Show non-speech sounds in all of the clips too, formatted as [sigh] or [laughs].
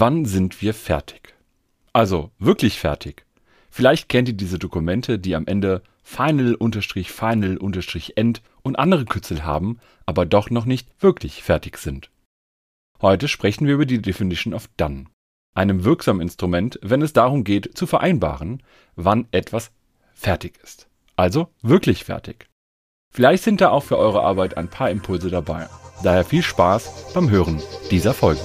Wann sind wir fertig? Also wirklich fertig. Vielleicht kennt ihr diese Dokumente, die am Ende Final-Final-End und andere Kürzel haben, aber doch noch nicht wirklich fertig sind. Heute sprechen wir über die Definition of Done, einem wirksamen Instrument, wenn es darum geht, zu vereinbaren, wann etwas fertig ist. Also wirklich fertig. Vielleicht sind da auch für eure Arbeit ein paar Impulse dabei. Daher viel Spaß beim Hören dieser Folge.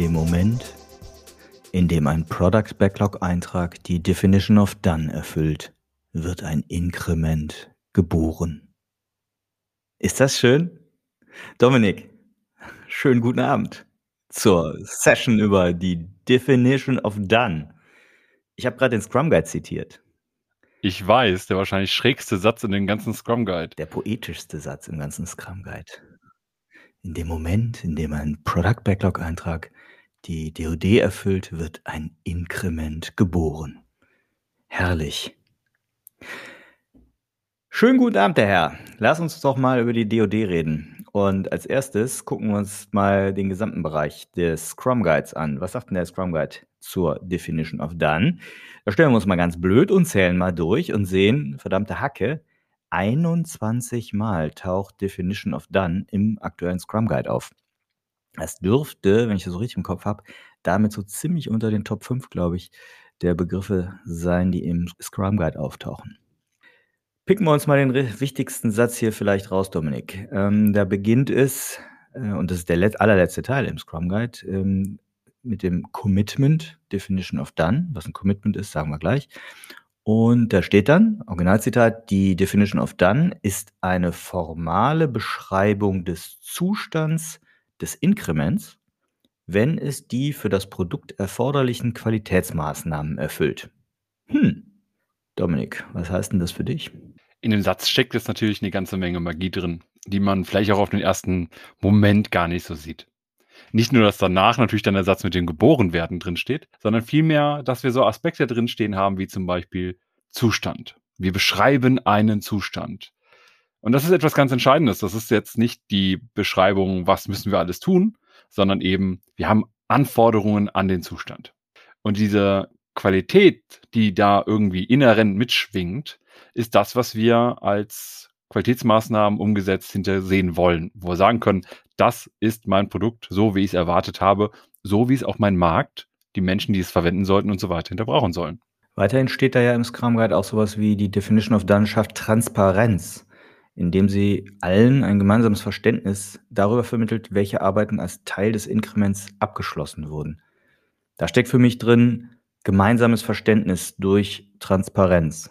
Dem Moment, in dem ein Product Backlog Eintrag die Definition of Done erfüllt, wird ein Inkrement geboren. Ist das schön? Dominik, schönen guten Abend zur Session über die Definition of Done. Ich habe gerade den Scrum Guide zitiert. Ich weiß, der wahrscheinlich schrägste Satz in den ganzen Scrum Guide. Der poetischste Satz im ganzen Scrum Guide. In dem Moment, in dem ein Product Backlog Eintrag die DoD erfüllt, wird ein Inkrement geboren. Herrlich. Schönen guten Abend, der Herr. Lass uns doch mal über die DoD reden. Und als erstes gucken wir uns mal den gesamten Bereich des Scrum Guides an. Was sagt denn der Scrum Guide zur Definition of Done? Da stellen wir uns mal ganz blöd und zählen mal durch und sehen, verdammte Hacke, 21 Mal taucht Definition of Done im aktuellen Scrum Guide auf. Das dürfte, wenn ich das so richtig im Kopf habe, damit so ziemlich unter den Top 5, glaube ich, der Begriffe sein, die im Scrum Guide auftauchen. Picken wir uns mal den wichtigsten Satz hier vielleicht raus, Dominik. Ähm, da beginnt es, äh, und das ist der allerletzte Teil im Scrum Guide, ähm, mit dem Commitment, Definition of Done. Was ein Commitment ist, sagen wir gleich. Und da steht dann, Originalzitat, die Definition of Done ist eine formale Beschreibung des Zustands des Inkrements, wenn es die für das Produkt erforderlichen Qualitätsmaßnahmen erfüllt. Hm, Dominik, was heißt denn das für dich? In dem Satz steckt jetzt natürlich eine ganze Menge Magie drin, die man vielleicht auch auf den ersten Moment gar nicht so sieht. Nicht nur, dass danach natürlich dann der Satz mit dem Geborenwerden drin steht, sondern vielmehr, dass wir so Aspekte drin stehen haben, wie zum Beispiel Zustand. Wir beschreiben einen Zustand. Und das ist etwas ganz Entscheidendes. Das ist jetzt nicht die Beschreibung, was müssen wir alles tun, sondern eben, wir haben Anforderungen an den Zustand. Und diese Qualität, die da irgendwie inhärent mitschwingt, ist das, was wir als Qualitätsmaßnahmen umgesetzt hintersehen wollen, wo wir sagen können, das ist mein Produkt, so wie ich es erwartet habe, so wie es auch mein Markt, die Menschen, die es verwenden sollten und so weiter hinterbrauchen sollen. Weiterhin steht da ja im Scrum Guide auch sowas wie die Definition of Done schafft Transparenz, indem sie allen ein gemeinsames Verständnis darüber vermittelt, welche Arbeiten als Teil des Inkrements abgeschlossen wurden. Da steckt für mich drin gemeinsames Verständnis durch Transparenz.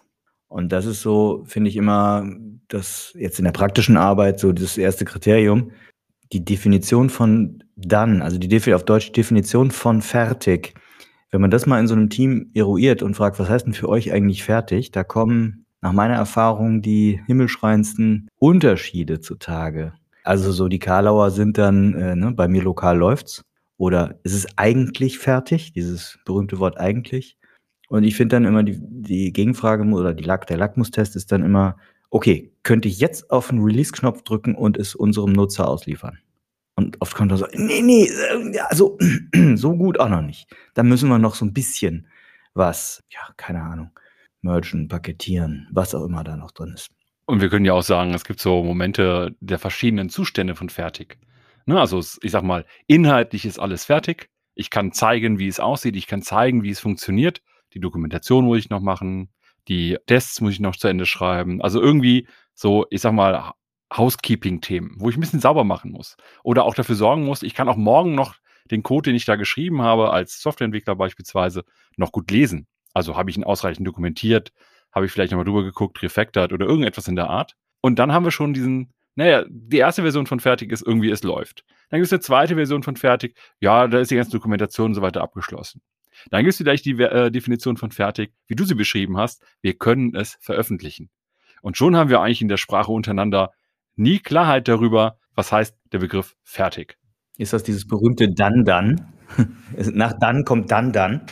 Und das ist so, finde ich immer, das jetzt in der praktischen Arbeit so das erste Kriterium. Die Definition von dann, also die Defi auf Deutsch Definition von fertig. Wenn man das mal in so einem Team eruiert und fragt, was heißt denn für euch eigentlich fertig, da kommen nach meiner Erfahrung die himmelschreiendsten Unterschiede zutage. Also so die Karlauer sind dann, äh, ne, bei mir lokal läuft's. Oder ist es eigentlich fertig? Dieses berühmte Wort eigentlich. Und ich finde dann immer die, die Gegenfrage oder die der Lackmustest ist dann immer, okay, könnte ich jetzt auf den Release-Knopf drücken und es unserem Nutzer ausliefern? Und oft kommt er so, nee, nee, also [clears throat] so gut auch noch nicht. Da müssen wir noch so ein bisschen was, ja, keine Ahnung, mergen, paketieren, was auch immer da noch drin ist. Und wir können ja auch sagen, es gibt so Momente der verschiedenen Zustände von fertig. Ne, also ich sag mal, inhaltlich ist alles fertig. Ich kann zeigen, wie es aussieht. Ich kann zeigen, wie es funktioniert. Die Dokumentation muss ich noch machen, die Tests muss ich noch zu Ende schreiben. Also irgendwie so, ich sag mal, Housekeeping-Themen, wo ich ein bisschen sauber machen muss. Oder auch dafür sorgen muss, ich kann auch morgen noch den Code, den ich da geschrieben habe, als Softwareentwickler beispielsweise, noch gut lesen. Also habe ich ihn ausreichend dokumentiert, habe ich vielleicht nochmal drüber geguckt, refactored oder irgendetwas in der Art. Und dann haben wir schon diesen, naja, die erste Version von fertig ist irgendwie, es läuft. Dann gibt es eine zweite Version von fertig, ja, da ist die ganze Dokumentation und so weiter abgeschlossen. Dann gibt es vielleicht die äh, Definition von fertig, wie du sie beschrieben hast. Wir können es veröffentlichen. Und schon haben wir eigentlich in der Sprache untereinander nie Klarheit darüber, was heißt der Begriff fertig. Ist das dieses berühmte dann dann? [laughs] Nach dann kommt dann dann.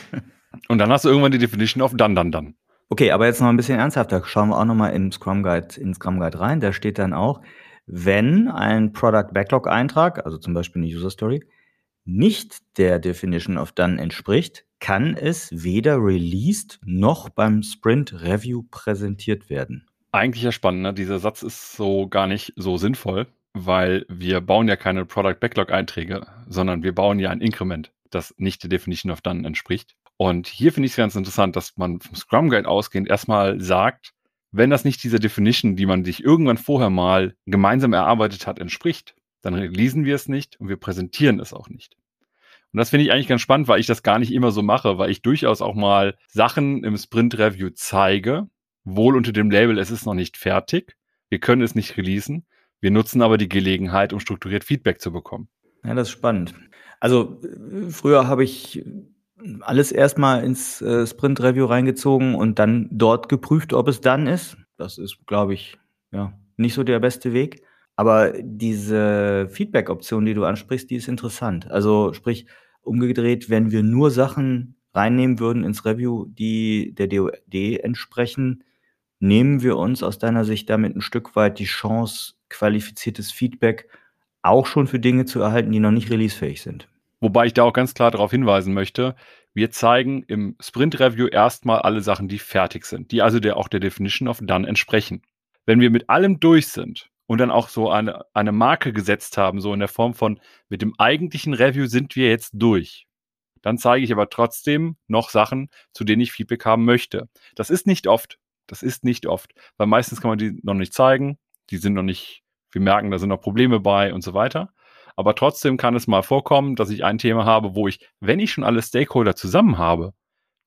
Und dann hast du irgendwann die Definition auf dann dann dann. Okay, aber jetzt noch ein bisschen ernsthafter. Schauen wir auch noch mal im Scrum Guide, in Scrum Guide rein. Da steht dann auch, wenn ein Product Backlog Eintrag, also zum Beispiel eine User Story, nicht der Definition of Done entspricht, kann es weder released noch beim Sprint Review präsentiert werden. Eigentlich ja spannend, ne? Dieser Satz ist so gar nicht so sinnvoll, weil wir bauen ja keine Product Backlog Einträge, sondern wir bauen ja ein Inkrement, das nicht der Definition of Done entspricht. Und hier finde ich es ganz interessant, dass man vom Scrum Guide ausgehend erstmal sagt, wenn das nicht dieser Definition, die man sich irgendwann vorher mal gemeinsam erarbeitet hat, entspricht, dann releasen wir es nicht und wir präsentieren es auch nicht. Und das finde ich eigentlich ganz spannend, weil ich das gar nicht immer so mache, weil ich durchaus auch mal Sachen im Sprint Review zeige, wohl unter dem Label, es ist noch nicht fertig, wir können es nicht releasen, wir nutzen aber die Gelegenheit, um strukturiert Feedback zu bekommen. Ja, das ist spannend. Also früher habe ich alles erstmal ins äh, Sprint Review reingezogen und dann dort geprüft, ob es dann ist. Das ist, glaube ich, ja, nicht so der beste Weg. Aber diese Feedback-Option, die du ansprichst, die ist interessant. Also sprich, umgedreht, wenn wir nur Sachen reinnehmen würden ins Review, die der DOD entsprechen, nehmen wir uns aus deiner Sicht damit ein Stück weit die Chance, qualifiziertes Feedback auch schon für Dinge zu erhalten, die noch nicht releasefähig sind. Wobei ich da auch ganz klar darauf hinweisen möchte, wir zeigen im Sprint Review erstmal alle Sachen, die fertig sind, die also der, auch der Definition of Done entsprechen. Wenn wir mit allem durch sind und dann auch so eine, eine Marke gesetzt haben, so in der Form von, mit dem eigentlichen Review sind wir jetzt durch. Dann zeige ich aber trotzdem noch Sachen, zu denen ich Feedback haben möchte. Das ist nicht oft. Das ist nicht oft, weil meistens kann man die noch nicht zeigen. Die sind noch nicht, wir merken, da sind noch Probleme bei und so weiter. Aber trotzdem kann es mal vorkommen, dass ich ein Thema habe, wo ich, wenn ich schon alle Stakeholder zusammen habe,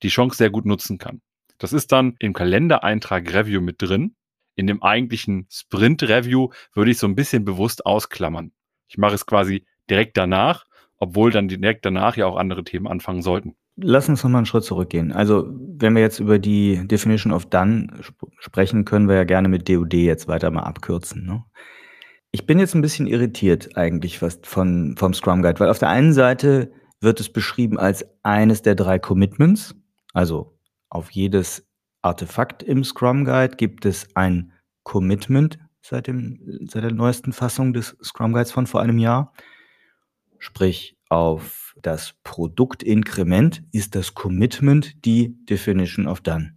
die Chance sehr gut nutzen kann. Das ist dann im Kalendereintrag Review mit drin in dem eigentlichen Sprint-Review würde ich so ein bisschen bewusst ausklammern. Ich mache es quasi direkt danach, obwohl dann direkt danach ja auch andere Themen anfangen sollten. Lass uns nochmal einen Schritt zurückgehen. Also, wenn wir jetzt über die Definition of Done sp sprechen, können wir ja gerne mit DOD jetzt weiter mal abkürzen. Ne? Ich bin jetzt ein bisschen irritiert eigentlich was von, vom Scrum Guide, weil auf der einen Seite wird es beschrieben als eines der drei Commitments, also auf jedes Artefakt im Scrum Guide gibt es ein Commitment seit, dem, seit der neuesten Fassung des Scrum Guides von vor einem Jahr. Sprich, auf das Produktinkrement ist das Commitment die Definition of Done.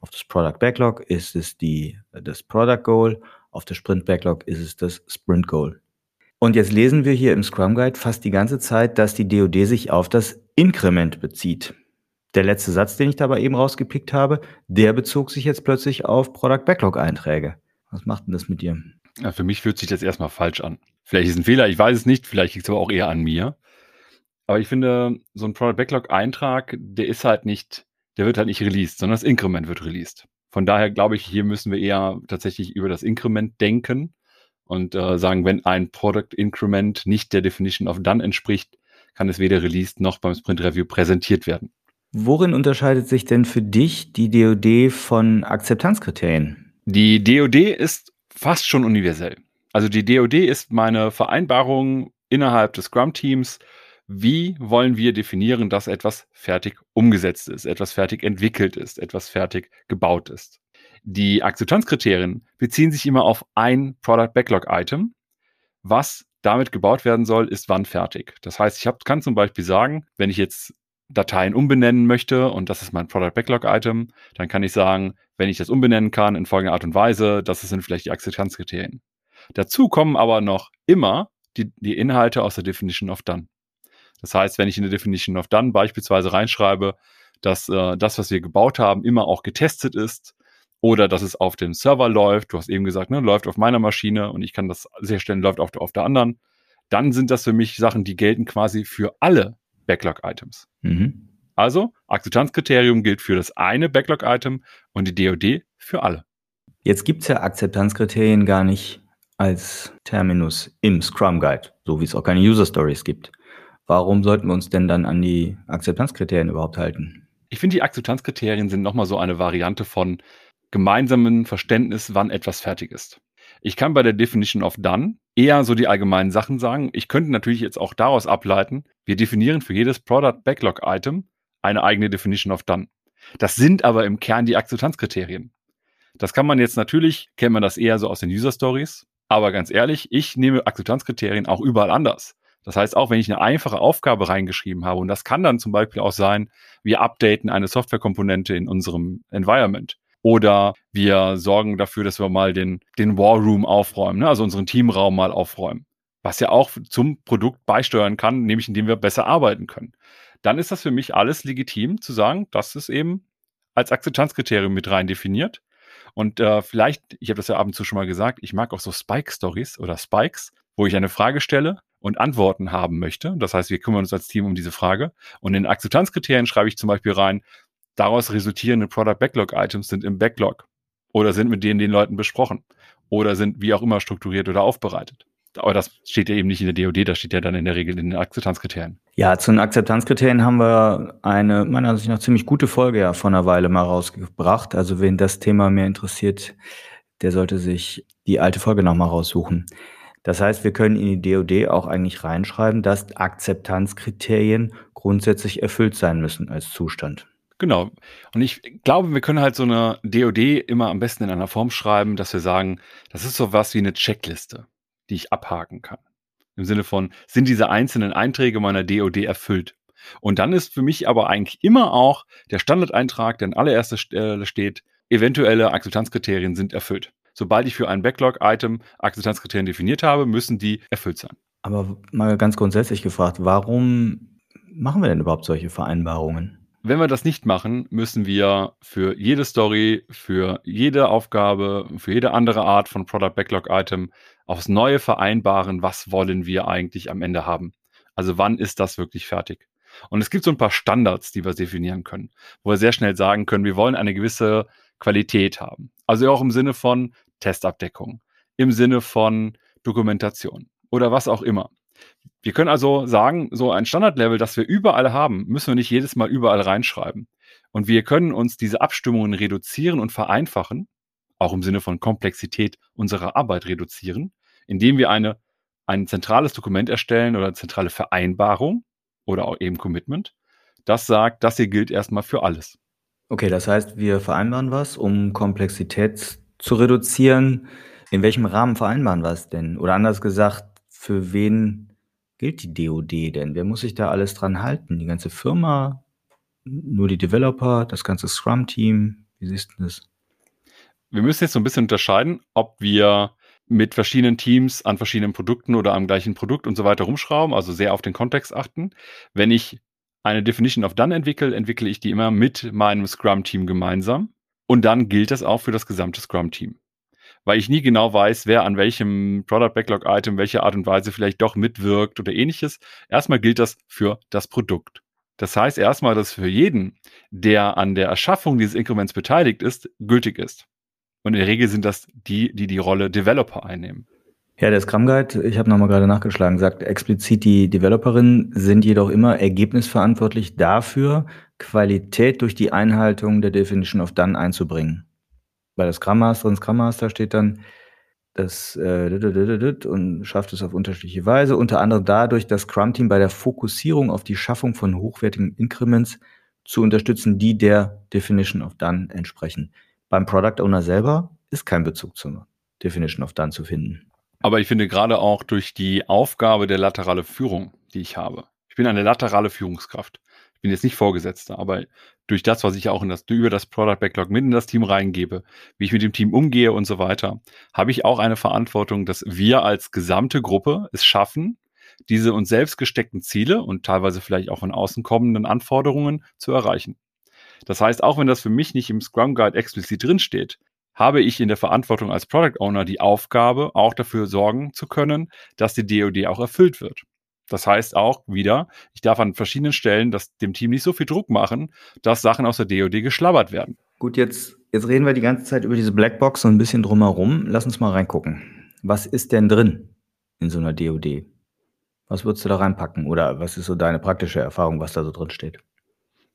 Auf das Product Backlog ist es die, das Product Goal, auf das Sprint Backlog ist es das Sprint Goal. Und jetzt lesen wir hier im Scrum Guide fast die ganze Zeit, dass die DoD sich auf das Inkrement bezieht. Der letzte Satz, den ich dabei eben rausgepickt habe, der bezog sich jetzt plötzlich auf Product Backlog Einträge. Was macht denn das mit dir? Ja, für mich fühlt sich das erstmal falsch an. Vielleicht ist ein Fehler, ich weiß es nicht, vielleicht liegt es aber auch eher an mir. Aber ich finde, so ein Product Backlog Eintrag, der ist halt nicht, der wird halt nicht released, sondern das Inkrement wird released. Von daher glaube ich, hier müssen wir eher tatsächlich über das Inkrement denken und äh, sagen, wenn ein Product Increment nicht der Definition of Done entspricht, kann es weder released noch beim Sprint Review präsentiert werden. Worin unterscheidet sich denn für dich die DoD von Akzeptanzkriterien? Die DoD ist fast schon universell. Also die DoD ist meine Vereinbarung innerhalb des Scrum-Teams. Wie wollen wir definieren, dass etwas fertig umgesetzt ist, etwas fertig entwickelt ist, etwas fertig gebaut ist? Die Akzeptanzkriterien beziehen sich immer auf ein Product Backlog Item. Was damit gebaut werden soll, ist wann fertig. Das heißt, ich hab, kann zum Beispiel sagen, wenn ich jetzt Dateien umbenennen möchte und das ist mein Product Backlog Item, dann kann ich sagen, wenn ich das umbenennen kann in folgender Art und Weise, das sind vielleicht die Akzeptanzkriterien. Dazu kommen aber noch immer die, die Inhalte aus der Definition of Done. Das heißt, wenn ich in der Definition of Done beispielsweise reinschreibe, dass äh, das, was wir gebaut haben, immer auch getestet ist oder dass es auf dem Server läuft, du hast eben gesagt, ne, läuft auf meiner Maschine und ich kann das sicherstellen, läuft auf, auf der anderen, dann sind das für mich Sachen, die gelten quasi für alle Backlog-Items. Mhm. Also, Akzeptanzkriterium gilt für das eine Backlog-Item und die DOD für alle. Jetzt gibt es ja Akzeptanzkriterien gar nicht als Terminus im Scrum Guide, so wie es auch keine User Stories gibt. Warum sollten wir uns denn dann an die Akzeptanzkriterien überhaupt halten? Ich finde, die Akzeptanzkriterien sind nochmal so eine Variante von gemeinsamen Verständnis, wann etwas fertig ist. Ich kann bei der Definition of Done eher so die allgemeinen Sachen sagen. Ich könnte natürlich jetzt auch daraus ableiten, wir definieren für jedes Product Backlog Item eine eigene Definition of Done. Das sind aber im Kern die Akzeptanzkriterien. Das kann man jetzt natürlich, kennt man das eher so aus den User Stories. Aber ganz ehrlich, ich nehme Akzeptanzkriterien auch überall anders. Das heißt, auch wenn ich eine einfache Aufgabe reingeschrieben habe, und das kann dann zum Beispiel auch sein, wir updaten eine Softwarekomponente in unserem Environment. Oder wir sorgen dafür, dass wir mal den, den War Room aufräumen, ne? also unseren Teamraum mal aufräumen. Was ja auch zum Produkt beisteuern kann, nämlich indem wir besser arbeiten können. Dann ist das für mich alles legitim zu sagen, das ist eben als Akzeptanzkriterium mit rein definiert. Und äh, vielleicht, ich habe das ja ab und zu schon mal gesagt, ich mag auch so Spike-Stories oder Spikes, wo ich eine Frage stelle und Antworten haben möchte. Das heißt, wir kümmern uns als Team um diese Frage. Und in Akzeptanzkriterien schreibe ich zum Beispiel rein, daraus resultierende Product Backlog Items sind im Backlog oder sind mit denen den Leuten besprochen oder sind wie auch immer strukturiert oder aufbereitet. Aber das steht ja eben nicht in der DOD, das steht ja dann in der Regel in den Akzeptanzkriterien. Ja, zu den Akzeptanzkriterien haben wir eine, meiner Ansicht nach, ziemlich gute Folge ja vor einer Weile mal rausgebracht. Also wen das Thema mehr interessiert, der sollte sich die alte Folge nochmal raussuchen. Das heißt, wir können in die DOD auch eigentlich reinschreiben, dass Akzeptanzkriterien grundsätzlich erfüllt sein müssen als Zustand. Genau. Und ich glaube, wir können halt so eine DOD immer am besten in einer Form schreiben, dass wir sagen, das ist so was wie eine Checkliste, die ich abhaken kann. Im Sinne von, sind diese einzelnen Einträge meiner DOD erfüllt? Und dann ist für mich aber eigentlich immer auch der Standardeintrag, der an allererster Stelle steht, eventuelle Akzeptanzkriterien sind erfüllt. Sobald ich für ein Backlog-Item Akzeptanzkriterien definiert habe, müssen die erfüllt sein. Aber mal ganz grundsätzlich gefragt, warum machen wir denn überhaupt solche Vereinbarungen? Wenn wir das nicht machen, müssen wir für jede Story, für jede Aufgabe, für jede andere Art von Product Backlog Item aufs Neue vereinbaren, was wollen wir eigentlich am Ende haben. Also wann ist das wirklich fertig? Und es gibt so ein paar Standards, die wir definieren können, wo wir sehr schnell sagen können, wir wollen eine gewisse Qualität haben. Also auch im Sinne von Testabdeckung, im Sinne von Dokumentation oder was auch immer. Wir können also sagen, so ein Standardlevel, das wir überall haben, müssen wir nicht jedes Mal überall reinschreiben. Und wir können uns diese Abstimmungen reduzieren und vereinfachen, auch im Sinne von Komplexität unserer Arbeit reduzieren, indem wir eine, ein zentrales Dokument erstellen oder eine zentrale Vereinbarung oder auch eben Commitment, das sagt, das hier gilt erstmal für alles. Okay, das heißt, wir vereinbaren was, um Komplexität zu reduzieren. In welchem Rahmen vereinbaren wir es denn? Oder anders gesagt, für wen gilt die DoD denn? Wer muss sich da alles dran halten? Die ganze Firma? Nur die Developer? Das ganze Scrum-Team? Wie siehst du das? Wir müssen jetzt so ein bisschen unterscheiden, ob wir mit verschiedenen Teams an verschiedenen Produkten oder am gleichen Produkt und so weiter rumschrauben, also sehr auf den Kontext achten. Wenn ich eine Definition of Done entwickle, entwickle ich die immer mit meinem Scrum-Team gemeinsam. Und dann gilt das auch für das gesamte Scrum-Team weil ich nie genau weiß, wer an welchem Product Backlog Item welche Art und Weise vielleicht doch mitwirkt oder ähnliches. Erstmal gilt das für das Produkt. Das heißt erstmal, dass für jeden, der an der Erschaffung dieses Inkrements beteiligt ist, gültig ist. Und in der Regel sind das die, die die Rolle Developer einnehmen. Ja, der Scrum Guide, ich habe nochmal gerade nachgeschlagen, sagt explizit, die Developerinnen sind jedoch immer ergebnisverantwortlich dafür, Qualität durch die Einhaltung der Definition of Done einzubringen bei der Scrum Master und Scrum Master steht dann, das äh, und schafft es auf unterschiedliche Weise, unter anderem dadurch, das Scrum-Team bei der Fokussierung auf die Schaffung von hochwertigen Increments zu unterstützen, die der Definition of Done entsprechen. Beim Product Owner selber ist kein Bezug zur Definition of Done zu finden. Aber ich finde gerade auch durch die Aufgabe der laterale Führung, die ich habe. Ich bin eine laterale Führungskraft. Ich bin jetzt nicht Vorgesetzter, aber durch das, was ich auch in das, über das Product Backlog mit in das Team reingebe, wie ich mit dem Team umgehe und so weiter, habe ich auch eine Verantwortung, dass wir als gesamte Gruppe es schaffen, diese uns selbst gesteckten Ziele und teilweise vielleicht auch von außen kommenden Anforderungen zu erreichen. Das heißt, auch wenn das für mich nicht im Scrum Guide explizit drinsteht, habe ich in der Verantwortung als Product Owner die Aufgabe, auch dafür sorgen zu können, dass die DoD auch erfüllt wird. Das heißt auch wieder, ich darf an verschiedenen Stellen das, dem Team nicht so viel Druck machen, dass Sachen aus der DOD geschlabbert werden. Gut, jetzt, jetzt reden wir die ganze Zeit über diese Blackbox so ein bisschen drumherum. Lass uns mal reingucken. Was ist denn drin in so einer DOD? Was würdest du da reinpacken? Oder was ist so deine praktische Erfahrung, was da so drin steht?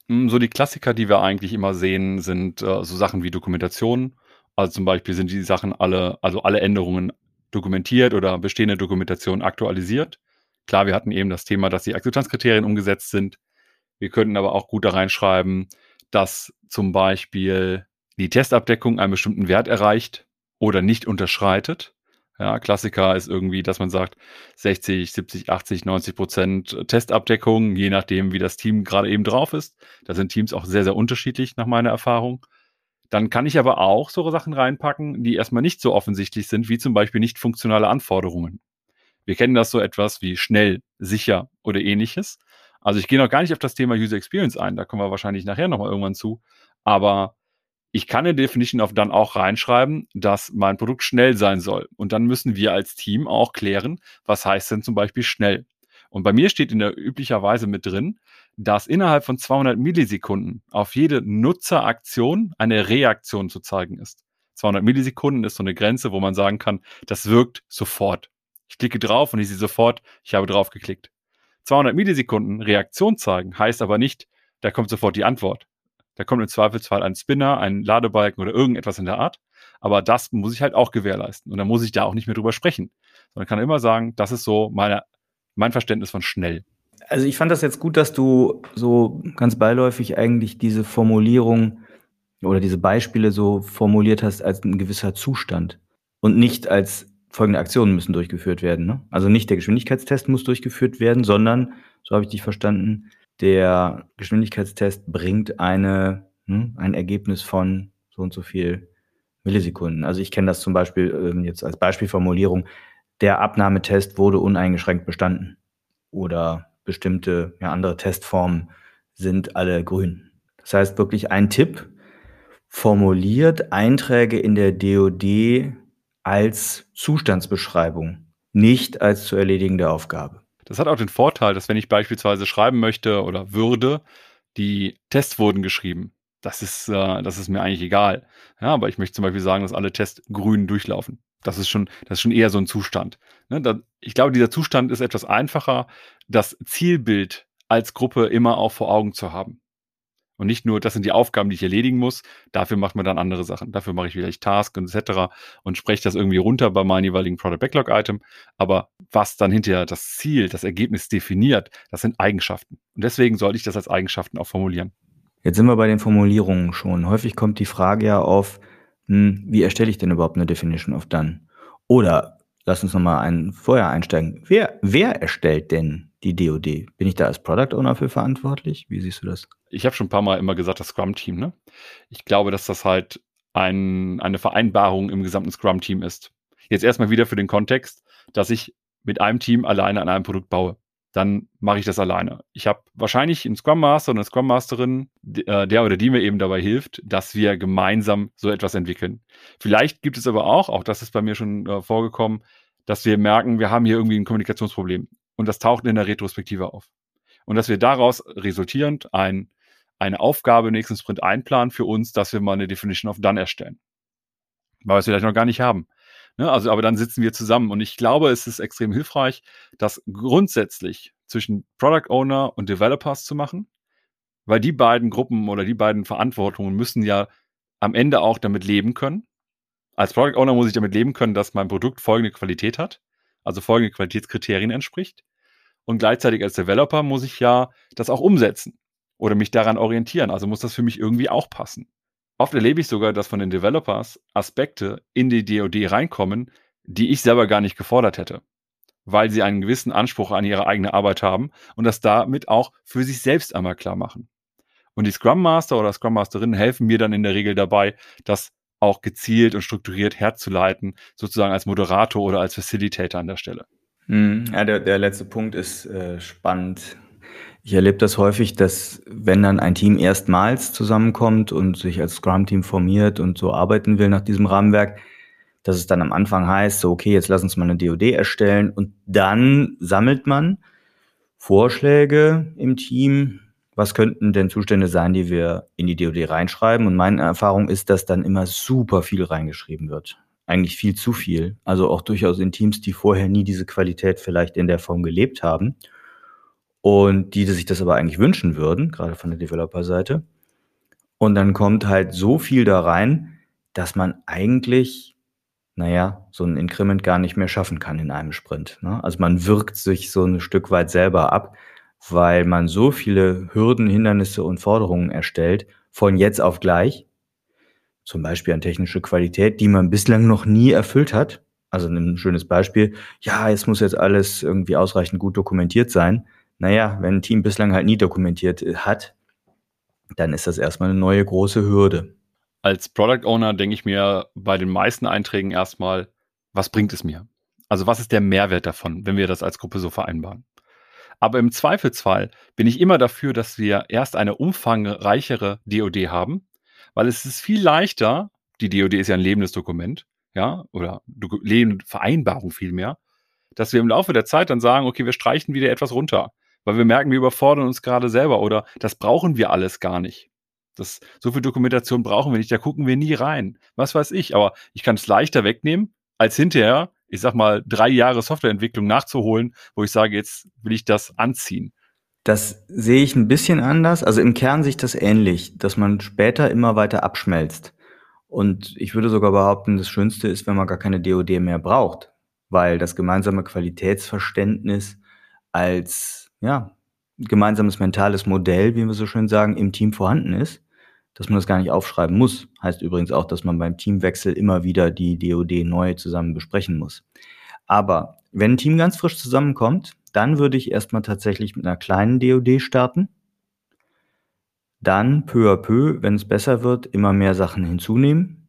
Hm, so die Klassiker, die wir eigentlich immer sehen, sind äh, so Sachen wie Dokumentation. Also zum Beispiel sind die Sachen alle, also alle Änderungen dokumentiert oder bestehende Dokumentation aktualisiert. Klar, wir hatten eben das Thema, dass die Akzeptanzkriterien umgesetzt sind. Wir könnten aber auch gut da reinschreiben, dass zum Beispiel die Testabdeckung einen bestimmten Wert erreicht oder nicht unterschreitet. Ja, Klassiker ist irgendwie, dass man sagt 60, 70, 80, 90 Prozent Testabdeckung, je nachdem, wie das Team gerade eben drauf ist. Da sind Teams auch sehr, sehr unterschiedlich nach meiner Erfahrung. Dann kann ich aber auch so Sachen reinpacken, die erstmal nicht so offensichtlich sind, wie zum Beispiel nicht funktionale Anforderungen. Wir kennen das so etwas wie schnell, sicher oder ähnliches. Also ich gehe noch gar nicht auf das Thema User Experience ein, da kommen wir wahrscheinlich nachher nochmal irgendwann zu. Aber ich kann in Definition of dann auch reinschreiben, dass mein Produkt schnell sein soll. Und dann müssen wir als Team auch klären, was heißt denn zum Beispiel schnell. Und bei mir steht in der üblicherweise mit drin, dass innerhalb von 200 Millisekunden auf jede Nutzeraktion eine Reaktion zu zeigen ist. 200 Millisekunden ist so eine Grenze, wo man sagen kann, das wirkt sofort. Ich klicke drauf und ich sehe sofort, ich habe drauf geklickt. 200 Millisekunden Reaktion zeigen heißt aber nicht, da kommt sofort die Antwort. Da kommt im Zweifelsfall ein Spinner, ein Ladebalken oder irgendetwas in der Art. Aber das muss ich halt auch gewährleisten. Und dann muss ich da auch nicht mehr drüber sprechen. Sondern kann immer sagen, das ist so meine, mein Verständnis von schnell. Also ich fand das jetzt gut, dass du so ganz beiläufig eigentlich diese Formulierung oder diese Beispiele so formuliert hast als ein gewisser Zustand und nicht als folgende Aktionen müssen durchgeführt werden. Ne? Also nicht der Geschwindigkeitstest muss durchgeführt werden, sondern, so habe ich dich verstanden, der Geschwindigkeitstest bringt eine, hm, ein Ergebnis von so und so viel Millisekunden. Also ich kenne das zum Beispiel ähm, jetzt als Beispielformulierung, der Abnahmetest wurde uneingeschränkt bestanden. Oder bestimmte ja, andere Testformen sind alle grün. Das heißt wirklich ein Tipp, formuliert Einträge in der DOD als Zustandsbeschreibung, nicht als zu erledigende Aufgabe. Das hat auch den Vorteil, dass wenn ich beispielsweise schreiben möchte oder würde, die Tests wurden geschrieben. Das ist, äh, das ist mir eigentlich egal. Ja, aber ich möchte zum Beispiel sagen, dass alle Tests grün durchlaufen. Das ist schon, das ist schon eher so ein Zustand. Ne, da, ich glaube, dieser Zustand ist etwas einfacher, das Zielbild als Gruppe immer auch vor Augen zu haben. Und nicht nur, das sind die Aufgaben, die ich erledigen muss. Dafür macht man dann andere Sachen. Dafür mache ich vielleicht Task und etc. und spreche das irgendwie runter bei meinem jeweiligen Product Backlog Item. Aber was dann hinterher das Ziel, das Ergebnis definiert, das sind Eigenschaften. Und deswegen sollte ich das als Eigenschaften auch formulieren. Jetzt sind wir bei den Formulierungen schon. Häufig kommt die Frage ja auf, hm, wie erstelle ich denn überhaupt eine Definition of Done? Oder lass uns nochmal ein, vorher einsteigen. Wer, wer erstellt denn die DOD? Bin ich da als Product Owner für verantwortlich? Wie siehst du das? Ich habe schon ein paar Mal immer gesagt, das Scrum-Team. Ne? Ich glaube, dass das halt ein, eine Vereinbarung im gesamten Scrum-Team ist. Jetzt erstmal wieder für den Kontext, dass ich mit einem Team alleine an einem Produkt baue. Dann mache ich das alleine. Ich habe wahrscheinlich einen Scrum Master und eine Scrum Masterin, äh, der oder die mir eben dabei hilft, dass wir gemeinsam so etwas entwickeln. Vielleicht gibt es aber auch, auch das ist bei mir schon äh, vorgekommen, dass wir merken, wir haben hier irgendwie ein Kommunikationsproblem und das taucht in der Retrospektive auf. Und dass wir daraus resultierend ein, eine Aufgabe im nächsten Sprint einplanen für uns, dass wir mal eine Definition of Done erstellen. Weil wir es vielleicht noch gar nicht haben. Ne? Also, aber dann sitzen wir zusammen und ich glaube, es ist extrem hilfreich, das grundsätzlich zwischen Product Owner und Developers zu machen, weil die beiden Gruppen oder die beiden Verantwortungen müssen ja am Ende auch damit leben können. Als Product Owner muss ich damit leben können, dass mein Produkt folgende Qualität hat also folgende Qualitätskriterien entspricht. Und gleichzeitig als Developer muss ich ja das auch umsetzen oder mich daran orientieren. Also muss das für mich irgendwie auch passen. Oft erlebe ich sogar, dass von den Developers Aspekte in die DoD reinkommen, die ich selber gar nicht gefordert hätte, weil sie einen gewissen Anspruch an ihre eigene Arbeit haben und das damit auch für sich selbst einmal klar machen. Und die Scrum Master oder Scrum Masterinnen helfen mir dann in der Regel dabei, das auch gezielt und strukturiert herzuleiten, sozusagen als Moderator oder als Facilitator an der Stelle. Hm, ja, der, der letzte Punkt ist äh, spannend. Ich erlebe das häufig, dass wenn dann ein Team erstmals zusammenkommt und sich als Scrum-Team formiert und so arbeiten will nach diesem Rahmenwerk, dass es dann am Anfang heißt, so okay, jetzt lass uns mal eine DOD erstellen und dann sammelt man Vorschläge im Team, was könnten denn Zustände sein, die wir in die DOD reinschreiben? Und meine Erfahrung ist, dass dann immer super viel reingeschrieben wird. Eigentlich viel zu viel. Also auch durchaus in Teams, die vorher nie diese Qualität vielleicht in der Form gelebt haben. Und die, die sich das aber eigentlich wünschen würden, gerade von der Developer-Seite. Und dann kommt halt so viel da rein, dass man eigentlich, naja, so ein Inkrement gar nicht mehr schaffen kann in einem Sprint. Ne? Also man wirkt sich so ein Stück weit selber ab weil man so viele Hürden, Hindernisse und Forderungen erstellt, von jetzt auf gleich, zum Beispiel an technische Qualität, die man bislang noch nie erfüllt hat. Also ein schönes Beispiel, ja, es muss jetzt alles irgendwie ausreichend gut dokumentiert sein. Naja, wenn ein Team bislang halt nie dokumentiert äh, hat, dann ist das erstmal eine neue große Hürde. Als Product Owner denke ich mir bei den meisten Einträgen erstmal, was bringt es mir? Also was ist der Mehrwert davon, wenn wir das als Gruppe so vereinbaren? Aber im Zweifelsfall bin ich immer dafür, dass wir erst eine umfangreichere DOD haben, weil es ist viel leichter, die DOD ist ja ein lebendes Dokument, ja, oder lebende Vereinbarung vielmehr, dass wir im Laufe der Zeit dann sagen, okay, wir streichen wieder etwas runter, weil wir merken, wir überfordern uns gerade selber oder das brauchen wir alles gar nicht. Das, so viel Dokumentation brauchen wir nicht, da gucken wir nie rein. Was weiß ich, aber ich kann es leichter wegnehmen, als hinterher, ich sag mal, drei Jahre Softwareentwicklung nachzuholen, wo ich sage, jetzt will ich das anziehen. Das sehe ich ein bisschen anders. Also im Kern sehe ich das ähnlich, dass man später immer weiter abschmelzt. Und ich würde sogar behaupten, das Schönste ist, wenn man gar keine DOD mehr braucht, weil das gemeinsame Qualitätsverständnis als ja, gemeinsames mentales Modell, wie wir so schön sagen, im Team vorhanden ist, dass man das gar nicht aufschreiben muss. Heißt übrigens auch, dass man beim Teamwechsel immer wieder die DOD neu zusammen besprechen muss. Aber wenn ein Team ganz frisch zusammenkommt, dann würde ich erstmal tatsächlich mit einer kleinen DOD starten. Dann peu à peu, wenn es besser wird, immer mehr Sachen hinzunehmen.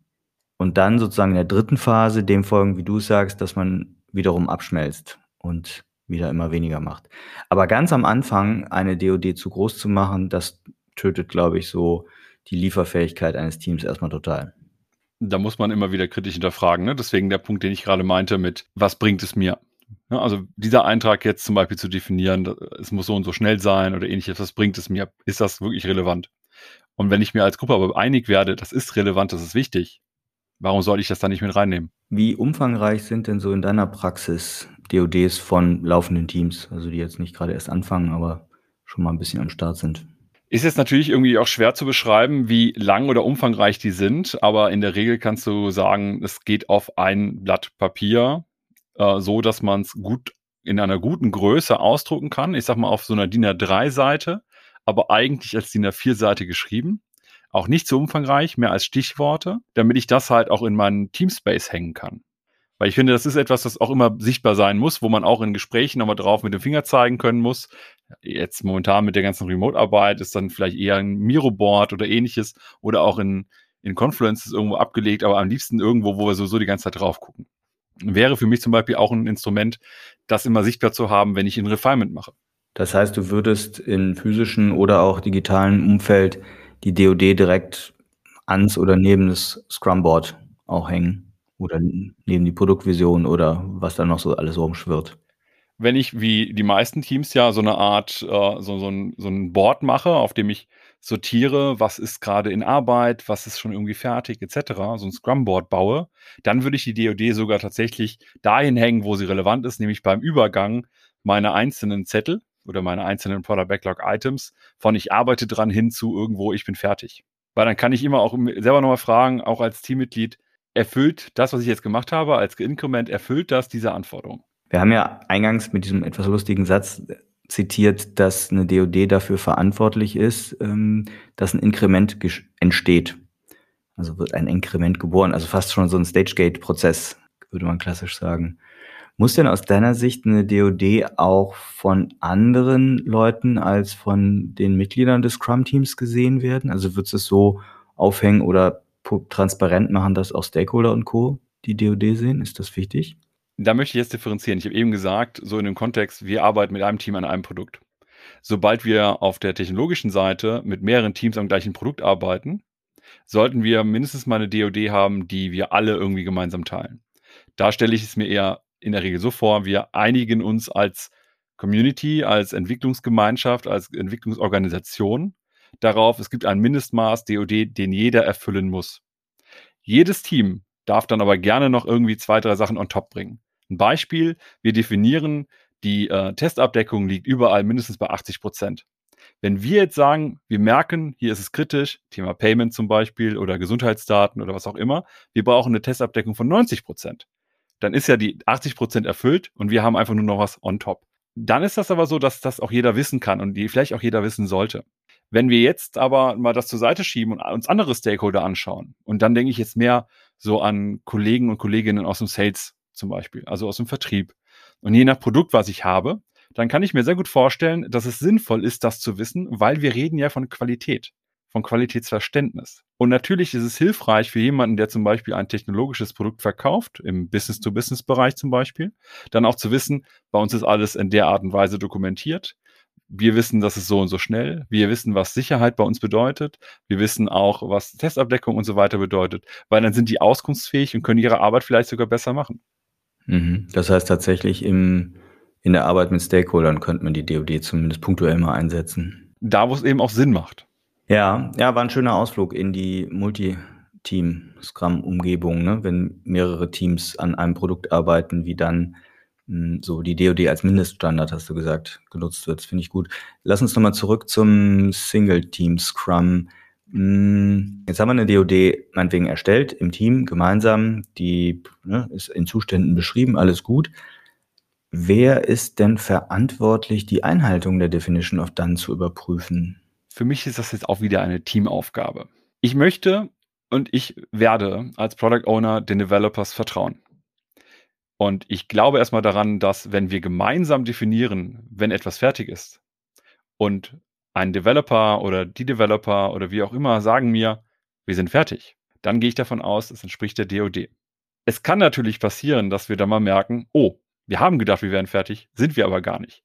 Und dann sozusagen in der dritten Phase dem folgen, wie du sagst, dass man wiederum abschmelzt und wieder immer weniger macht. Aber ganz am Anfang eine DOD zu groß zu machen, das tötet, glaube ich, so die Lieferfähigkeit eines Teams erstmal total. Da muss man immer wieder kritisch hinterfragen. Ne? Deswegen der Punkt, den ich gerade meinte mit, was bringt es mir? Ja, also dieser Eintrag jetzt zum Beispiel zu definieren, es muss so und so schnell sein oder ähnliches, was bringt es mir? Ist das wirklich relevant? Und wenn ich mir als Gruppe aber einig werde, das ist relevant, das ist wichtig, warum soll ich das dann nicht mit reinnehmen? Wie umfangreich sind denn so in deiner Praxis DODs von laufenden Teams, also die jetzt nicht gerade erst anfangen, aber schon mal ein bisschen am Start sind? Ist jetzt natürlich irgendwie auch schwer zu beschreiben, wie lang oder umfangreich die sind, aber in der Regel kannst du sagen, es geht auf ein Blatt Papier äh, so, dass man es gut in einer guten Größe ausdrucken kann. Ich sag mal auf so einer DIN A3-Seite, aber eigentlich als DIN A4-Seite geschrieben. Auch nicht so umfangreich, mehr als Stichworte, damit ich das halt auch in meinen Teamspace hängen kann. Weil ich finde, das ist etwas, das auch immer sichtbar sein muss, wo man auch in Gesprächen nochmal drauf mit dem Finger zeigen können muss. Jetzt momentan mit der ganzen Remote-Arbeit ist dann vielleicht eher ein Miro-Board oder ähnliches oder auch in, in Confluence ist irgendwo abgelegt, aber am liebsten irgendwo, wo wir sowieso die ganze Zeit drauf gucken wäre für mich zum Beispiel auch ein Instrument, das immer sichtbar zu haben, wenn ich ein Refinement mache. Das heißt, du würdest in physischen oder auch digitalen Umfeld die DOD direkt ans oder neben das Scrumboard auch hängen oder neben die Produktvision oder was da noch so alles rumschwirrt. Wenn ich wie die meisten Teams ja so eine Art, äh, so, so, ein, so ein Board mache, auf dem ich sortiere, was ist gerade in Arbeit, was ist schon irgendwie fertig, etc., so ein Scrum-Board baue, dann würde ich die DOD sogar tatsächlich dahin hängen, wo sie relevant ist, nämlich beim Übergang meiner einzelnen Zettel oder meiner einzelnen Product Backlog Items von ich arbeite dran hin zu irgendwo, ich bin fertig. Weil dann kann ich immer auch selber nochmal fragen, auch als Teammitglied, erfüllt das, was ich jetzt gemacht habe, als Inkrement, erfüllt das diese Anforderung? Wir haben ja eingangs mit diesem etwas lustigen Satz zitiert, dass eine DOD dafür verantwortlich ist, ähm, dass ein Inkrement entsteht. Also wird ein Inkrement geboren, also fast schon so ein Stage-Gate-Prozess, würde man klassisch sagen. Muss denn aus deiner Sicht eine DOD auch von anderen Leuten als von den Mitgliedern des Scrum-Teams gesehen werden? Also wird es so aufhängen oder transparent machen, dass auch Stakeholder und Co. die DOD sehen? Ist das wichtig? Da möchte ich jetzt differenzieren. Ich habe eben gesagt, so in dem Kontext, wir arbeiten mit einem Team an einem Produkt. Sobald wir auf der technologischen Seite mit mehreren Teams am gleichen Produkt arbeiten, sollten wir mindestens mal eine DOD haben, die wir alle irgendwie gemeinsam teilen. Da stelle ich es mir eher in der Regel so vor, wir einigen uns als Community, als Entwicklungsgemeinschaft, als Entwicklungsorganisation darauf, es gibt ein Mindestmaß DOD, den jeder erfüllen muss. Jedes Team darf dann aber gerne noch irgendwie zwei, drei Sachen on top bringen. Ein Beispiel, wir definieren, die äh, Testabdeckung liegt überall mindestens bei 80 Prozent. Wenn wir jetzt sagen, wir merken, hier ist es kritisch, Thema Payment zum Beispiel oder Gesundheitsdaten oder was auch immer, wir brauchen eine Testabdeckung von 90 Prozent, dann ist ja die 80 Prozent erfüllt und wir haben einfach nur noch was on top. Dann ist das aber so, dass das auch jeder wissen kann und die vielleicht auch jeder wissen sollte. Wenn wir jetzt aber mal das zur Seite schieben und uns andere Stakeholder anschauen, und dann denke ich jetzt mehr so an Kollegen und Kolleginnen aus dem Sales zum Beispiel, also aus dem Vertrieb. Und je nach Produkt, was ich habe, dann kann ich mir sehr gut vorstellen, dass es sinnvoll ist, das zu wissen, weil wir reden ja von Qualität, von Qualitätsverständnis. Und natürlich ist es hilfreich für jemanden, der zum Beispiel ein technologisches Produkt verkauft, im Business-to-Business-Bereich zum Beispiel, dann auch zu wissen, bei uns ist alles in der Art und Weise dokumentiert. Wir wissen, dass es so und so schnell. Wir wissen, was Sicherheit bei uns bedeutet. Wir wissen auch, was Testabdeckung und so weiter bedeutet, weil dann sind die auskunftsfähig und können ihre Arbeit vielleicht sogar besser machen. Mhm. Das heißt tatsächlich im in der Arbeit mit Stakeholdern könnte man die DoD zumindest punktuell mal einsetzen. Da, wo es eben auch Sinn macht. Ja, ja, war ein schöner Ausflug in die Multi-Team-Scrum-Umgebung, ne? wenn mehrere Teams an einem Produkt arbeiten, wie dann so die DoD als Mindeststandard, hast du gesagt, genutzt wird. Finde ich gut. Lass uns nochmal zurück zum Single-Team-Scrum. Hm, jetzt haben wir eine DoD meinetwegen erstellt im Team gemeinsam, die ne, ist in Zuständen beschrieben, alles gut. Wer ist denn verantwortlich, die Einhaltung der Definition of Done zu überprüfen? Für mich ist das jetzt auch wieder eine Teamaufgabe. Ich möchte und ich werde als Product Owner den Developers vertrauen. Und ich glaube erstmal daran, dass wenn wir gemeinsam definieren, wenn etwas fertig ist und ein Developer oder die Developer oder wie auch immer sagen mir, wir sind fertig, dann gehe ich davon aus, es entspricht der DOD. Es kann natürlich passieren, dass wir dann mal merken, oh, wir haben gedacht, wir wären fertig, sind wir aber gar nicht.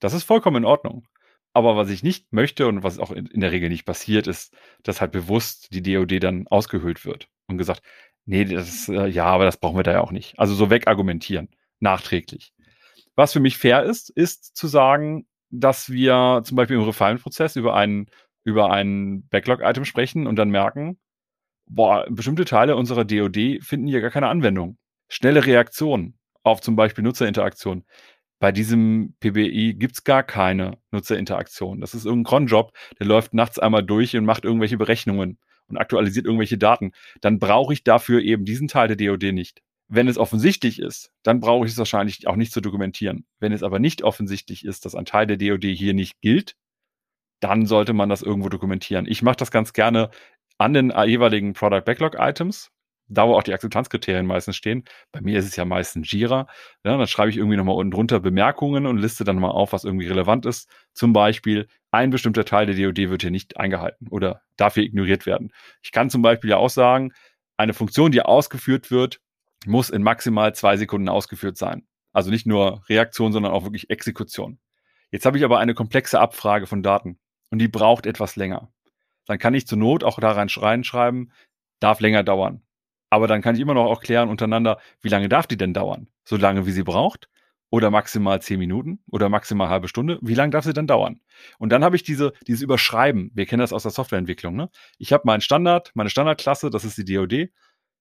Das ist vollkommen in Ordnung. Aber was ich nicht möchte und was auch in, der Regel nicht passiert, ist, dass halt bewusst die DOD dann ausgehöhlt wird und gesagt, nee, das äh, ja, aber das brauchen wir da ja auch nicht. Also so wegargumentieren, nachträglich. Was für mich fair ist, ist zu sagen, dass wir zum Beispiel im Refinement-Prozess über einen, über ein Backlog-Item sprechen und dann merken, boah, bestimmte Teile unserer DOD finden hier gar keine Anwendung. Schnelle Reaktion auf zum Beispiel Nutzerinteraktion. Bei diesem PBI gibt's gar keine Nutzerinteraktion. Das ist irgendein Cronjob, der läuft nachts einmal durch und macht irgendwelche Berechnungen und aktualisiert irgendwelche Daten. Dann brauche ich dafür eben diesen Teil der DOD nicht. Wenn es offensichtlich ist, dann brauche ich es wahrscheinlich auch nicht zu dokumentieren. Wenn es aber nicht offensichtlich ist, dass ein Teil der DOD hier nicht gilt, dann sollte man das irgendwo dokumentieren. Ich mache das ganz gerne an den jeweiligen Product Backlog Items da wo auch die Akzeptanzkriterien meistens stehen. Bei mir ist es ja meistens Jira. Ja, dann schreibe ich irgendwie nochmal unten drunter Bemerkungen und liste dann mal auf, was irgendwie relevant ist. Zum Beispiel, ein bestimmter Teil der DOD wird hier nicht eingehalten oder dafür ignoriert werden. Ich kann zum Beispiel ja auch sagen, eine Funktion, die ausgeführt wird, muss in maximal zwei Sekunden ausgeführt sein. Also nicht nur Reaktion, sondern auch wirklich Exekution. Jetzt habe ich aber eine komplexe Abfrage von Daten und die braucht etwas länger. Dann kann ich zur Not auch da reinschreiben, darf länger dauern. Aber dann kann ich immer noch auch klären untereinander, wie lange darf die denn dauern? So lange, wie sie braucht? Oder maximal zehn Minuten? Oder maximal halbe Stunde? Wie lange darf sie denn dauern? Und dann habe ich diese, dieses Überschreiben. Wir kennen das aus der Softwareentwicklung. Ne? Ich habe meinen Standard, meine Standardklasse, das ist die DOD.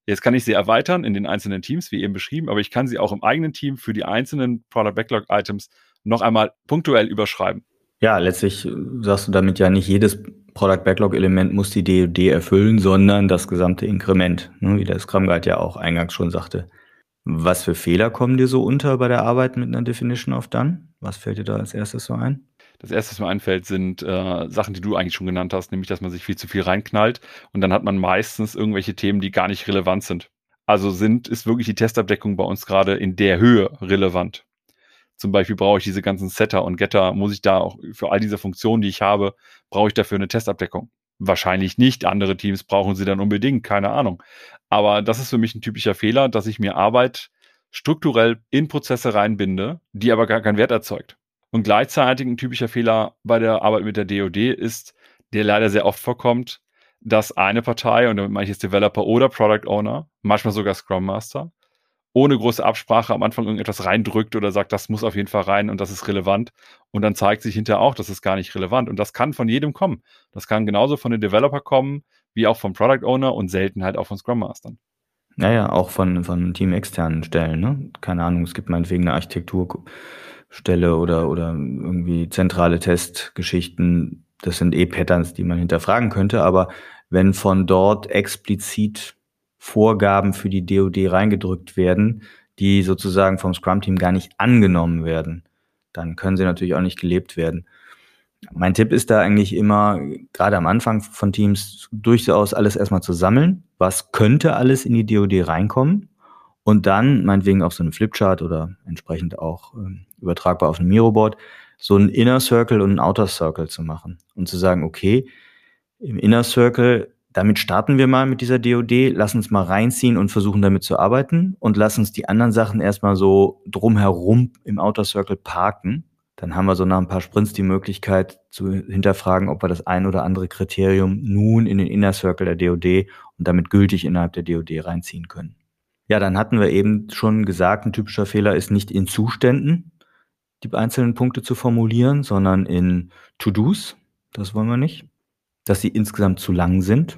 Jetzt kann ich sie erweitern in den einzelnen Teams, wie eben beschrieben, aber ich kann sie auch im eigenen Team für die einzelnen Product Backlog Items noch einmal punktuell überschreiben. Ja, letztlich sagst du damit ja nicht jedes Product Backlog Element muss die DOD erfüllen, sondern das gesamte Inkrement, ne, wie der Scrum Guide ja auch eingangs schon sagte. Was für Fehler kommen dir so unter bei der Arbeit mit einer Definition of Done? Was fällt dir da als erstes so ein? Das erste, was mir einfällt, sind äh, Sachen, die du eigentlich schon genannt hast, nämlich, dass man sich viel zu viel reinknallt und dann hat man meistens irgendwelche Themen, die gar nicht relevant sind. Also sind, ist wirklich die Testabdeckung bei uns gerade in der Höhe relevant. Zum Beispiel brauche ich diese ganzen Setter und Getter, muss ich da auch für all diese Funktionen, die ich habe, brauche ich dafür eine Testabdeckung? Wahrscheinlich nicht. Andere Teams brauchen sie dann unbedingt, keine Ahnung. Aber das ist für mich ein typischer Fehler, dass ich mir Arbeit strukturell in Prozesse reinbinde, die aber gar keinen Wert erzeugt. Und gleichzeitig ein typischer Fehler bei der Arbeit mit der DoD ist, der leider sehr oft vorkommt, dass eine Partei, und damit meine ich jetzt Developer oder Product Owner, manchmal sogar Scrum Master, ohne große Absprache am Anfang irgendetwas reindrückt oder sagt, das muss auf jeden Fall rein und das ist relevant. Und dann zeigt sich hinterher auch, das ist gar nicht relevant. Und das kann von jedem kommen. Das kann genauso von den Developer kommen, wie auch vom Product Owner und selten halt auch von Scrum Mastern. Naja, auch von, von teamexternen Stellen, ne? Keine Ahnung, es gibt meinetwegen eine Architekturstelle oder, oder irgendwie zentrale Testgeschichten. Das sind eh Patterns, die man hinterfragen könnte, aber wenn von dort explizit Vorgaben für die DoD reingedrückt werden, die sozusagen vom Scrum-Team gar nicht angenommen werden. Dann können sie natürlich auch nicht gelebt werden. Mein Tipp ist da eigentlich immer, gerade am Anfang von Teams, durchaus alles erstmal zu sammeln. Was könnte alles in die DoD reinkommen? Und dann, meinetwegen auf so einem Flipchart oder entsprechend auch ähm, übertragbar auf einem Miroboard, so einen Inner Circle und einen Outer Circle zu machen. Und zu sagen, okay, im Inner Circle, damit starten wir mal mit dieser DoD, lass uns mal reinziehen und versuchen damit zu arbeiten und lass uns die anderen Sachen erstmal so drumherum im Outer Circle parken dann haben wir so nach ein paar Sprints die Möglichkeit zu hinterfragen, ob wir das ein oder andere Kriterium nun in den Inner Circle der DOD und damit gültig innerhalb der DOD reinziehen können. Ja, dann hatten wir eben schon gesagt, ein typischer Fehler ist nicht in Zuständen die einzelnen Punkte zu formulieren, sondern in To-Dos. Das wollen wir nicht. Dass sie insgesamt zu lang sind.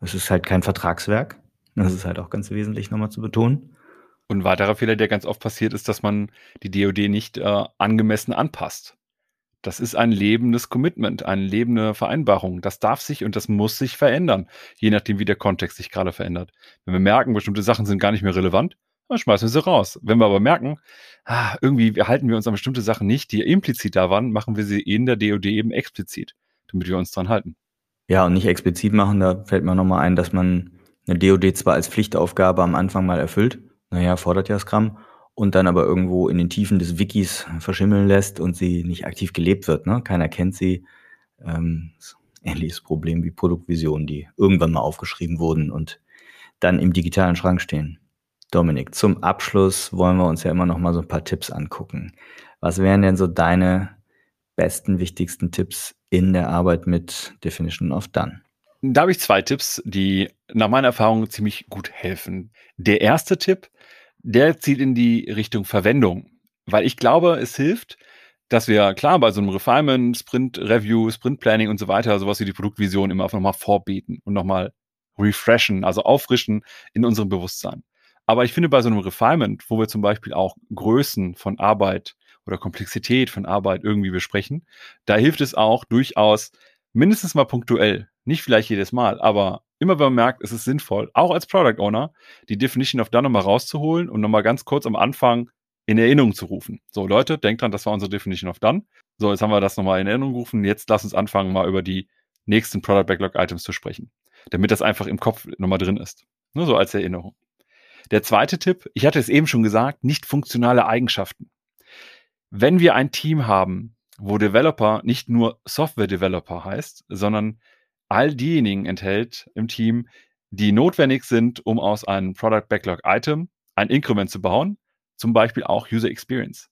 Das ist halt kein Vertragswerk. Das ist halt auch ganz wesentlich nochmal zu betonen. Und ein weiterer Fehler, der ganz oft passiert, ist, dass man die DoD nicht äh, angemessen anpasst. Das ist ein lebendes Commitment, eine lebende Vereinbarung. Das darf sich und das muss sich verändern, je nachdem, wie der Kontext sich gerade verändert. Wenn wir merken, bestimmte Sachen sind gar nicht mehr relevant, dann schmeißen wir sie raus. Wenn wir aber merken, ah, irgendwie halten wir uns an bestimmte Sachen nicht, die implizit da waren, machen wir sie in der DoD eben explizit, damit wir uns dran halten. Ja, und nicht explizit machen, da fällt mir nochmal ein, dass man eine DoD zwar als Pflichtaufgabe am Anfang mal erfüllt, naja, fordert ja Scrum und dann aber irgendwo in den Tiefen des Wikis verschimmeln lässt und sie nicht aktiv gelebt wird. Ne? Keiner kennt sie. Ähm, ähnliches Problem wie Produktvisionen, die irgendwann mal aufgeschrieben wurden und dann im digitalen Schrank stehen. Dominik, zum Abschluss wollen wir uns ja immer noch mal so ein paar Tipps angucken. Was wären denn so deine besten, wichtigsten Tipps in der Arbeit mit Definition of Done? Da habe ich zwei Tipps, die nach meiner Erfahrung ziemlich gut helfen. Der erste Tipp, der zieht in die Richtung Verwendung, weil ich glaube, es hilft, dass wir klar bei so einem Refinement, Sprint Review, Sprint Planning und so weiter, sowas wie die Produktvision immer nochmal vorbeten und nochmal refreshen, also auffrischen in unserem Bewusstsein. Aber ich finde bei so einem Refinement, wo wir zum Beispiel auch Größen von Arbeit oder Komplexität von Arbeit irgendwie besprechen, da hilft es auch durchaus mindestens mal punktuell, nicht vielleicht jedes Mal, aber immer wenn man merkt, es ist sinnvoll, auch als Product Owner, die Definition of Done nochmal rauszuholen und nochmal ganz kurz am Anfang in Erinnerung zu rufen. So, Leute, denkt dran, das war unsere Definition of Done. So, jetzt haben wir das nochmal in Erinnerung gerufen. Jetzt lass uns anfangen, mal über die nächsten Product Backlog Items zu sprechen, damit das einfach im Kopf nochmal drin ist. Nur so als Erinnerung. Der zweite Tipp, ich hatte es eben schon gesagt, nicht funktionale Eigenschaften. Wenn wir ein Team haben, wo Developer nicht nur Software Developer heißt, sondern all diejenigen enthält im Team, die notwendig sind, um aus einem Product Backlog Item ein Increment zu bauen, zum Beispiel auch User Experience.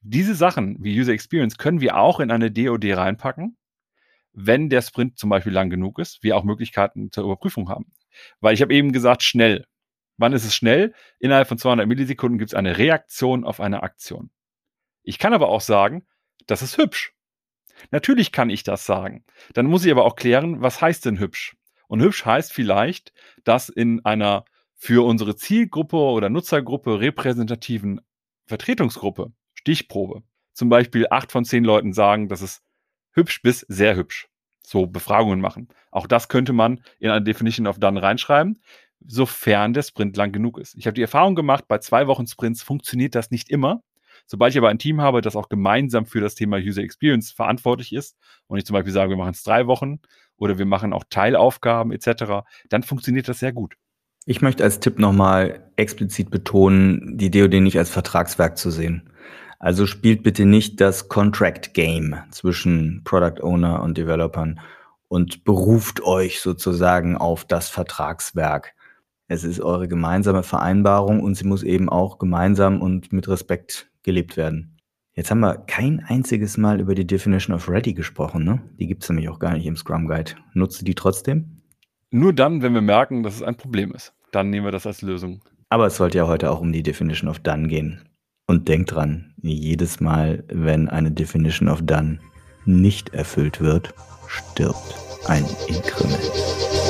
Diese Sachen wie User Experience können wir auch in eine DOD reinpacken, wenn der Sprint zum Beispiel lang genug ist, wir auch Möglichkeiten zur Überprüfung haben. Weil ich habe eben gesagt, schnell. Wann ist es schnell? Innerhalb von 200 Millisekunden gibt es eine Reaktion auf eine Aktion. Ich kann aber auch sagen, das ist hübsch. Natürlich kann ich das sagen. Dann muss ich aber auch klären, was heißt denn hübsch? Und hübsch heißt vielleicht, dass in einer für unsere Zielgruppe oder Nutzergruppe repräsentativen Vertretungsgruppe, Stichprobe, zum Beispiel acht von zehn Leuten sagen, dass es hübsch bis sehr hübsch. So Befragungen machen. Auch das könnte man in eine Definition of Done reinschreiben, sofern der Sprint lang genug ist. Ich habe die Erfahrung gemacht, bei zwei Wochen Sprints funktioniert das nicht immer. Sobald ich aber ein Team habe, das auch gemeinsam für das Thema User Experience verantwortlich ist und ich zum Beispiel sage, wir machen es drei Wochen oder wir machen auch Teilaufgaben etc., dann funktioniert das sehr gut. Ich möchte als Tipp nochmal explizit betonen, die DoD nicht als Vertragswerk zu sehen. Also spielt bitte nicht das Contract Game zwischen Product Owner und Developern und beruft euch sozusagen auf das Vertragswerk. Es ist eure gemeinsame Vereinbarung und sie muss eben auch gemeinsam und mit Respekt gelebt werden. Jetzt haben wir kein einziges Mal über die Definition of Ready gesprochen, ne? Die gibt es nämlich auch gar nicht im Scrum Guide. Nutzt die trotzdem? Nur dann, wenn wir merken, dass es ein Problem ist. Dann nehmen wir das als Lösung. Aber es sollte ja heute auch um die Definition of Done gehen. Und denkt dran, jedes Mal, wenn eine Definition of Done nicht erfüllt wird, stirbt ein Inkrement.